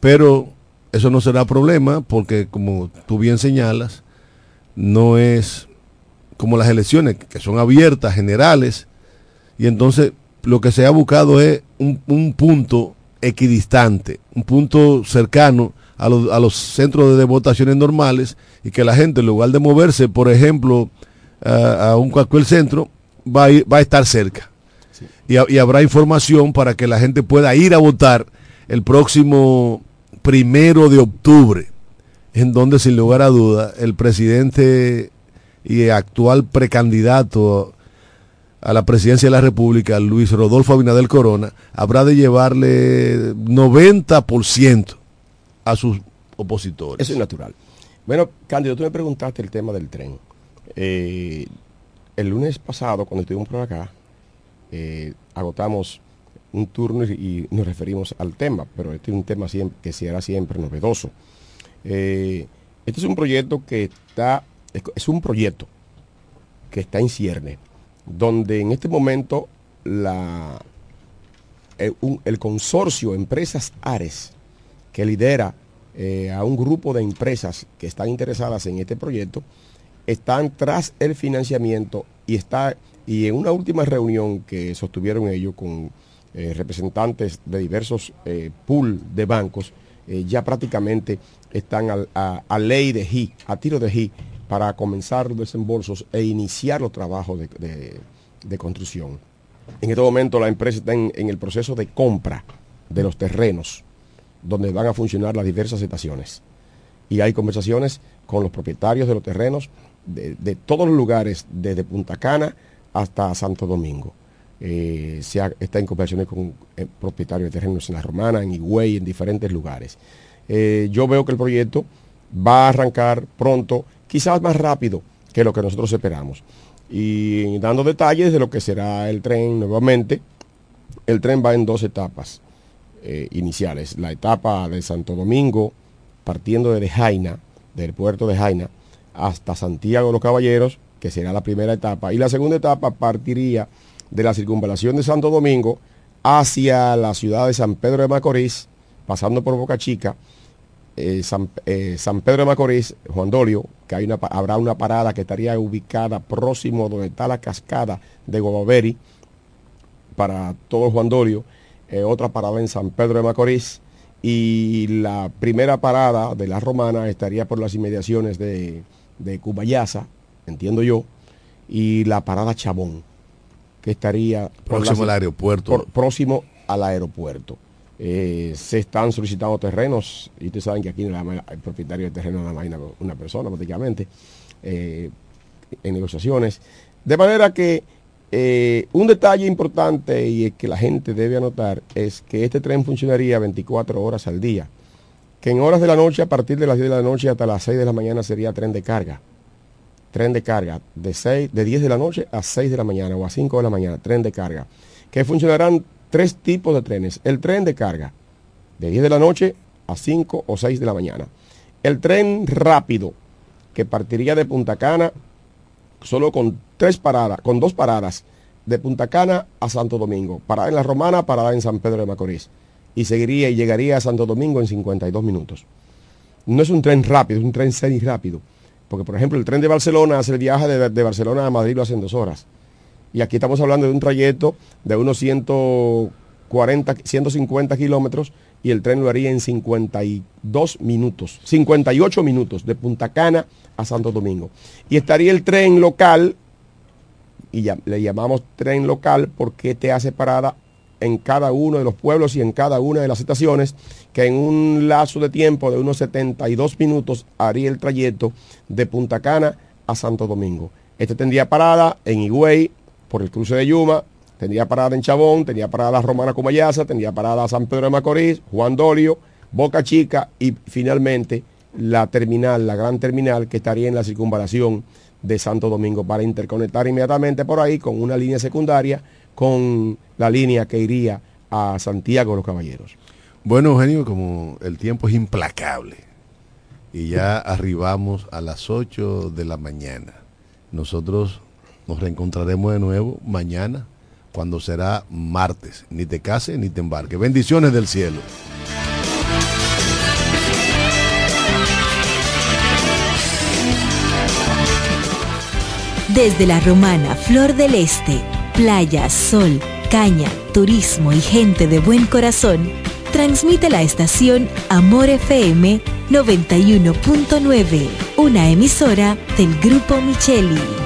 Pero eso no será problema porque, como tú bien señalas, no es como las elecciones que son abiertas, generales, y entonces lo que se ha buscado es un, un punto equidistante, un punto cercano a los, a los centros de votaciones normales y que la gente en lugar de moverse, por ejemplo, a, a un cualquier centro, va a, ir- va a estar cerca. Y, ha- y habrá información para que la gente pueda ir a votar el próximo primero de octubre, en donde sin lugar a duda el presidente y actual precandidato a la presidencia de la República, Luis Rodolfo Abinadel Corona, habrá de llevarle 90% a sus opositores. Eso es natural. Bueno, Cándido, tú me preguntaste el tema del tren. Eh, el lunes pasado, cuando estuvimos por acá, eh, agotamos un turno y, nos referimos al tema, pero este es un tema que será siempre novedoso. Eh, este es un proyecto que está, es, es un proyecto que está en cierne, donde en este momento la, el, un- el consorcio Empresas Ares, que lidera eh, a un grupo de empresas que están interesadas en este proyecto, están tras el financiamiento y está y en una última reunión que sostuvieron ellos con eh, representantes de diversos eh, pool de bancos, eh, ya prácticamente están a, a ley de GI, a tiro de GI, para comenzar los desembolsos e iniciar los trabajos de, de- construcción. En este momento la empresa está en, el proceso de compra de los terrenos donde van a funcionar las diversas estaciones. Y hay conversaciones con los propietarios de los terrenos de, de todos los lugares, desde Punta Cana hasta Santo Domingo. Eh, se está en conversaciones con eh, propietarios de terrenos en La Romana, en Higüey, en diferentes lugares. Eh, yo veo que el proyecto va a arrancar pronto, quizás más rápido que lo que nosotros esperamos. Y dando detalles de lo que será el tren nuevamente, el tren va en dos etapas eh, iniciales. La etapa de Santo Domingo, partiendo de Jaina, del puerto de Jaina, hasta Santiago de los Caballeros, que será la primera etapa. Y la segunda etapa partiría de la circunvalación de Santo Domingo hacia la ciudad de San Pedro de Macorís, pasando por Boca Chica, eh, San, eh, San Pedro de Macorís, Juan Dolio, que hay una, pa- habrá una parada que estaría ubicada próximo donde está la cascada de Guavaveri, para todo Juan Dolio, eh, otra parada en San Pedro de Macorís y la primera parada de la Romana estaría por las inmediaciones de, de Cubayasa, entiendo yo, y la parada Chabón, que estaría Próximo las- al aeropuerto. por- próximo al aeropuerto. Eh, se están solicitando terrenos y ustedes saben que aquí el propietario de terreno nada más hay una, una persona prácticamente eh, en negociaciones. De manera que eh, un detalle importante y que la gente debe anotar es que este tren funcionaría 24 horas al día. Que en horas de la noche, a partir de las 10 de la noche hasta las 6 de la mañana sería tren de carga. Tren de carga de, 6, de 10 de la noche a 6 de la mañana o a 5 de la mañana, tren de carga. Que funcionarán tres tipos de trenes. El tren de carga de 10 de la noche a 5 o 6 de la mañana. El tren rápido que partiría de Punta Cana solo con tres paradas, con dos paradas, de Punta Cana a Santo Domingo. Parada en la Romana, parada en San Pedro de Macorís. Y seguiría y llegaría a Santo Domingo en 52 minutos. No es un tren rápido, es un tren semi rápido. Porque, por ejemplo, el tren de Barcelona hace el viaje de, de Barcelona a Madrid lo hace en dos horas. Y aquí estamos hablando de un trayecto de unos 140, 150 kilómetros y el tren lo haría en 52 minutos, 58 minutos de Punta Cana a Santo Domingo. Y estaría el tren local, y ya, le llamamos tren local porque te hace parada en cada uno de los pueblos y en cada una de las estaciones, que en un lazo de tiempo de unos 72 minutos haría el trayecto de Punta Cana a Santo Domingo. Este tendría parada en Higüey, por el cruce de Yuma, tendría parada en Chabón, tenía parada Romana Comayasa, tendría parada San Pedro de Macorís, Juan Dolio, Boca Chica y finalmente la terminal, la gran terminal que estaría en la circunvalación de Santo Domingo para interconectar inmediatamente por ahí con una línea secundaria con la línea que iría a Santiago de los Caballeros. Bueno, Eugenio, como el tiempo es implacable y ya arribamos a las 8 de la mañana, nosotros nos reencontraremos de nuevo mañana cuando será martes. Ni te cases ni te embarques. Bendiciones del cielo. Desde la romana Flor del Este, playa, sol, caña, turismo y gente de buen corazón, transmite la estación Amor FM 91.9, una emisora del Grupo Micheli.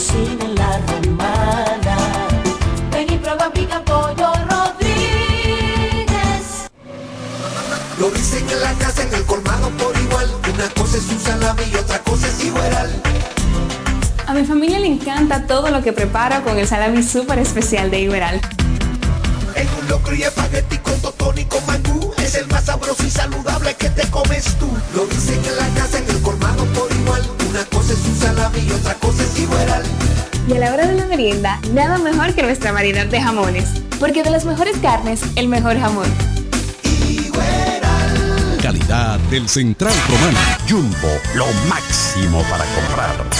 cocina en la romana. Ven y prueba pica pollo Rodríguez. Lo dicen en la casa, en el colmado por igual. Una cosa es un salami y otra cosa es igual. A mi familia le encanta todo lo que preparo con el salami súper especial de Iberal. En un locro y espagueti con totón y con mangú. Es el más sabroso y saludable que te comes tú. Lo dicen en la casa, en merienda, nada mejor que nuestra variedad de jamones. Porque de las mejores carnes, el mejor jamón. Calidad del Central Romano. Jumbo, lo máximo para comprar.